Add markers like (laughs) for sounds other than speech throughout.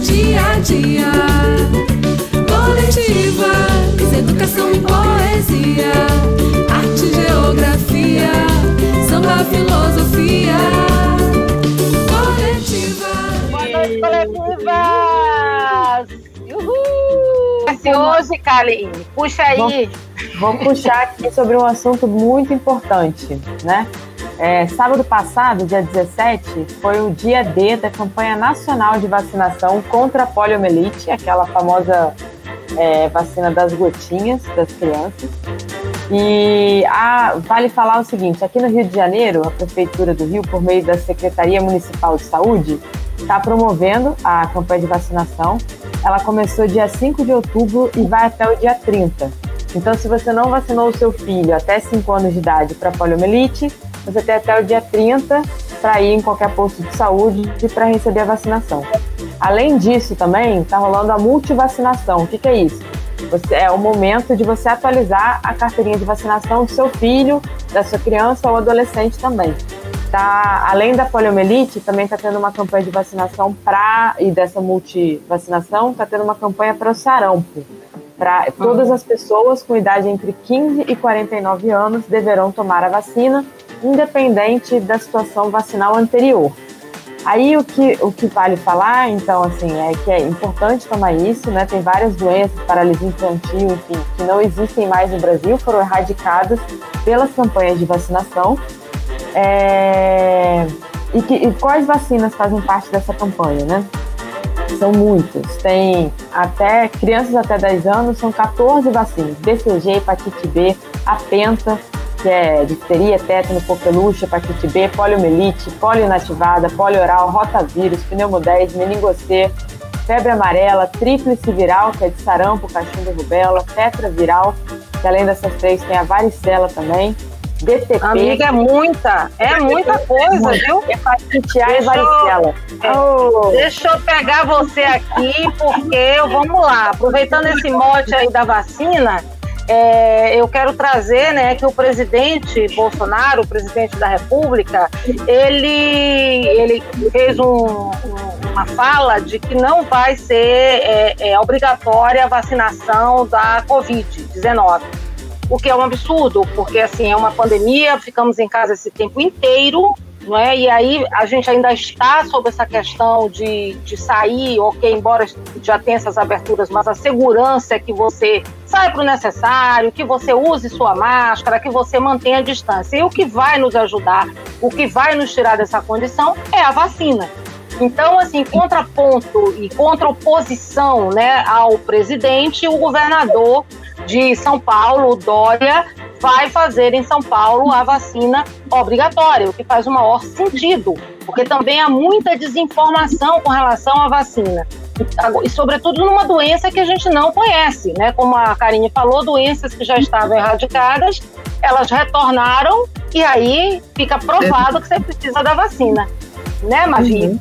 dia a dia. Coletivas, educação e poesia, arte, geografia, samba, filosofia. Coletivas. Boa noite, coletivas! Uhul! Hoje, Kaline, puxa aí. Vou puxar aqui sobre um assunto muito importante, né? É, sábado passado, dia 17, foi o dia D da campanha nacional de vacinação contra a poliomielite, aquela famosa é, vacina das gotinhas das crianças. E a, vale falar o seguinte: aqui no Rio de Janeiro, a Prefeitura do Rio, por meio da Secretaria Municipal de Saúde, está promovendo a campanha de vacinação. Ela começou dia 5 de outubro e vai até o dia 30. Então, se você não vacinou o seu filho até 5 anos de idade para poliomielite, você tem até o dia 30 para ir em qualquer posto de saúde e para receber a vacinação. Além disso, também está rolando a multivacinação. O que, que é isso? Você, é o momento de você atualizar a carteirinha de vacinação do seu filho, da sua criança ou adolescente também. Tá, além da poliomielite, também está tendo uma campanha de vacinação para e dessa multivacinação está tendo uma campanha para o sarampo. Para todas as pessoas com idade entre 15 e 49 anos deverão tomar a vacina independente da situação vacinal anterior. Aí o que, o que vale falar, então, assim, é que é importante tomar isso, né? Tem várias doenças, paralisia infantil, enfim, que não existem mais no Brasil, foram erradicadas pelas campanhas de vacinação. É... E, que, e quais vacinas fazem parte dessa campanha, né? São muitas. Tem até crianças até 10 anos, são 14 vacinas: BCG, hepatite B, a penta, que é difteria, tétano, coqueluche, hepatite B, poliomielite, polionativada, polioral, rotavírus, pneumo 10, meningocê, febre amarela, tríplice viral, que é de sarampo, cachumba e rubéola, tetraviral, que além dessas três tem a varicela também, DTP. Amiga, é muita, é muita coisa, viu? (laughs) Hepatite A e varicela. Oh. Deixa eu pegar você aqui, porque vamos lá, aproveitando esse mote aí da vacina, é, eu quero trazer né, que o presidente Bolsonaro, o presidente da República, ele, ele fez um, uma fala de que não vai ser é, é, obrigatória a vacinação da Covid-19. O que é um absurdo, porque assim é uma pandemia, ficamos em casa esse tempo inteiro, não é? E aí a gente ainda está sobre essa questão de, de sair, ok, embora já tenha essas aberturas, mas a segurança é que você saia para o necessário, que você use sua máscara, que você mantenha a distância. E o que vai nos ajudar, o que vai nos tirar dessa condição é a vacina. Então, assim, contraponto e contraoposição né, ao presidente, o governador de São Paulo, Dória, vai fazer em São Paulo a vacina obrigatória, o que faz o maior sentido, porque também há muita desinformação com relação à vacina. E, sobretudo numa doença que a gente não conhece, né? Como a Karine falou, doenças que já estavam erradicadas, elas retornaram e aí fica provado que você precisa da vacina, né, Magia? Uhum.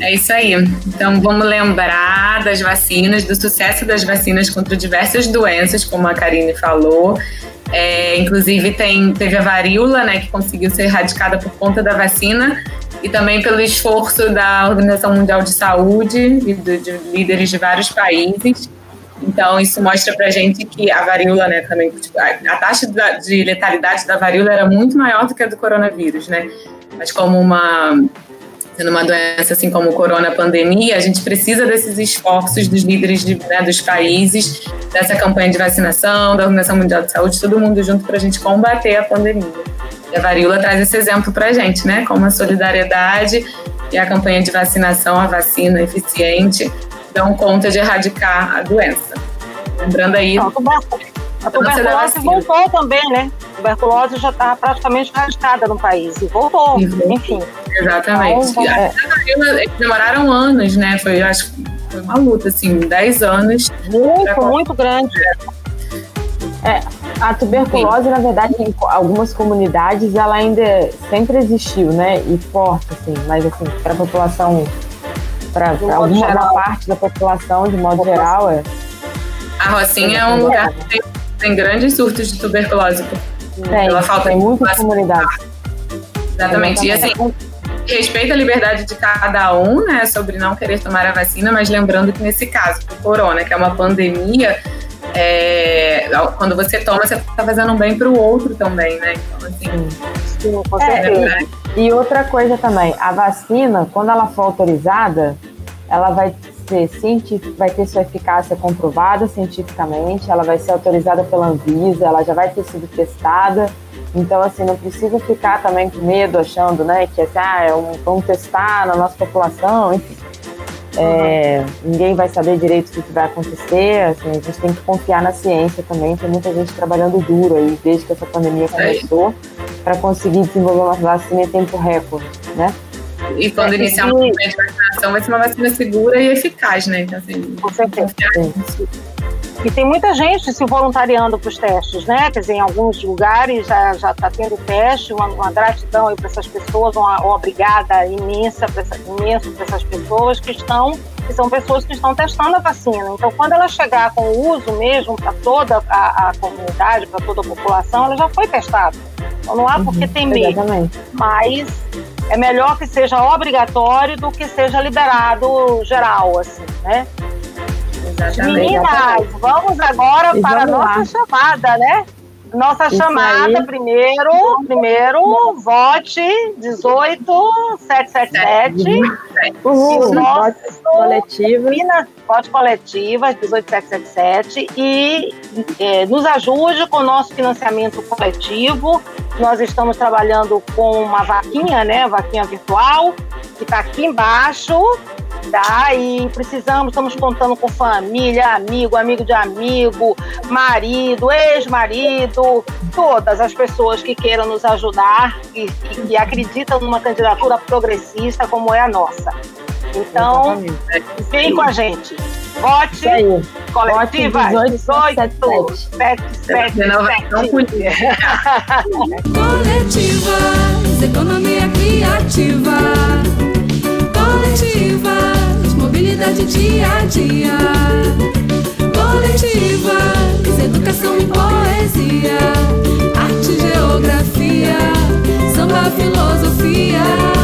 É isso aí. Então vamos lembrar das vacinas, do sucesso das vacinas contra diversas doenças, como a Karine falou. É, inclusive tem, teve a varíola, né, que conseguiu ser erradicada por conta da vacina e também pelo esforço da Organização Mundial de Saúde e do, de líderes de vários países. Então isso mostra para gente que a varíola, né, também tipo, a, a taxa de letalidade da varíola era muito maior do que a do coronavírus, né? Mas como uma sendo uma doença assim como o corona, a pandemia, a gente precisa desses esforços dos líderes de, né, dos países, dessa campanha de vacinação, da Organização Mundial de Saúde, todo mundo junto para a gente combater a pandemia. E a varíola traz esse exemplo para a gente, né? Como a solidariedade e a campanha de vacinação, a vacina eficiente, dão conta de erradicar a doença. Lembrando aí. A tuberculose voltou também, né? A tuberculose já está praticamente erradicada no país e voltou, uhum. enfim. Exatamente. Então, é. Eles demoraram anos, né? Foi, acho foi uma luta, assim, 10 anos. Muito, pra... muito grande. É, a tuberculose, Sim. na verdade, em algumas comunidades, ela ainda sempre existiu, né? E forte, assim, mas assim, para a população, para alguma parte da população, de modo geral, é. A Rocinha é um lugar que tem, tem grandes surtos de tuberculose. Tem, pela falta tem muitas comunidades. Exatamente. E assim, respeita a liberdade de cada um, né, sobre não querer tomar a vacina, mas lembrando que nesse caso, o corona, que é uma pandemia, é, quando você toma, você está fazendo um bem para o outro também, né? Então, assim, Sim, com certeza. É, e outra coisa também, a vacina, quando ela for autorizada, ela vai ser científica, vai ter sua eficácia comprovada cientificamente, ela vai ser autorizada pela Anvisa, ela já vai ter sido testada. Então, assim, não precisa ficar também com medo, achando, né, que assim, ah, é um, vamos testar na nossa população, enfim. É, ninguém vai saber direito o que vai acontecer, assim, a gente tem que confiar na ciência também, tem muita gente trabalhando duro aí desde que essa pandemia começou para conseguir desenvolver uma vacina em tempo recorde, né? E quando é, iniciar uma vacinação, vai ser uma vacina segura e eficaz, né? Então, assim, com certeza. E tem muita gente se voluntariando para os testes, né? Quer dizer, em alguns lugares já está tendo teste, uma, uma gratidão para essas pessoas, uma, uma obrigada imensa para essa, essas pessoas que estão, que são pessoas que estão testando a vacina. Então, quando ela chegar com o uso mesmo para toda a, a comunidade, para toda a população, ela já foi testada. Então não há uhum, por que temer. Exatamente. Mas é melhor que seja obrigatório do que seja liberado geral, assim, né? Exatamente. Meninas, vamos agora e para a nossa lá. chamada, né? Nossa Isso chamada, aí. primeiro, primeiro, vote 18777. Uhul, o nosso vote coletivo. Vote coletiva 18777 e é, nos ajude com o nosso financiamento coletivo. Nós estamos trabalhando com uma vaquinha, né? Vaquinha virtual, que está aqui embaixo tá? E precisamos, estamos contando com família, amigo, amigo de amigo, marido, ex-marido, todas as pessoas que queiram nos ajudar e que, que acreditam numa candidatura progressista como é a nossa. Então, vem com a gente. Vote coletiva 18, 18 7, 7, 7, Coletivas, economia criativa. Coletivas, de dia a dia. Coletivas, educação e poesia, arte e geografia, samba, filosofia.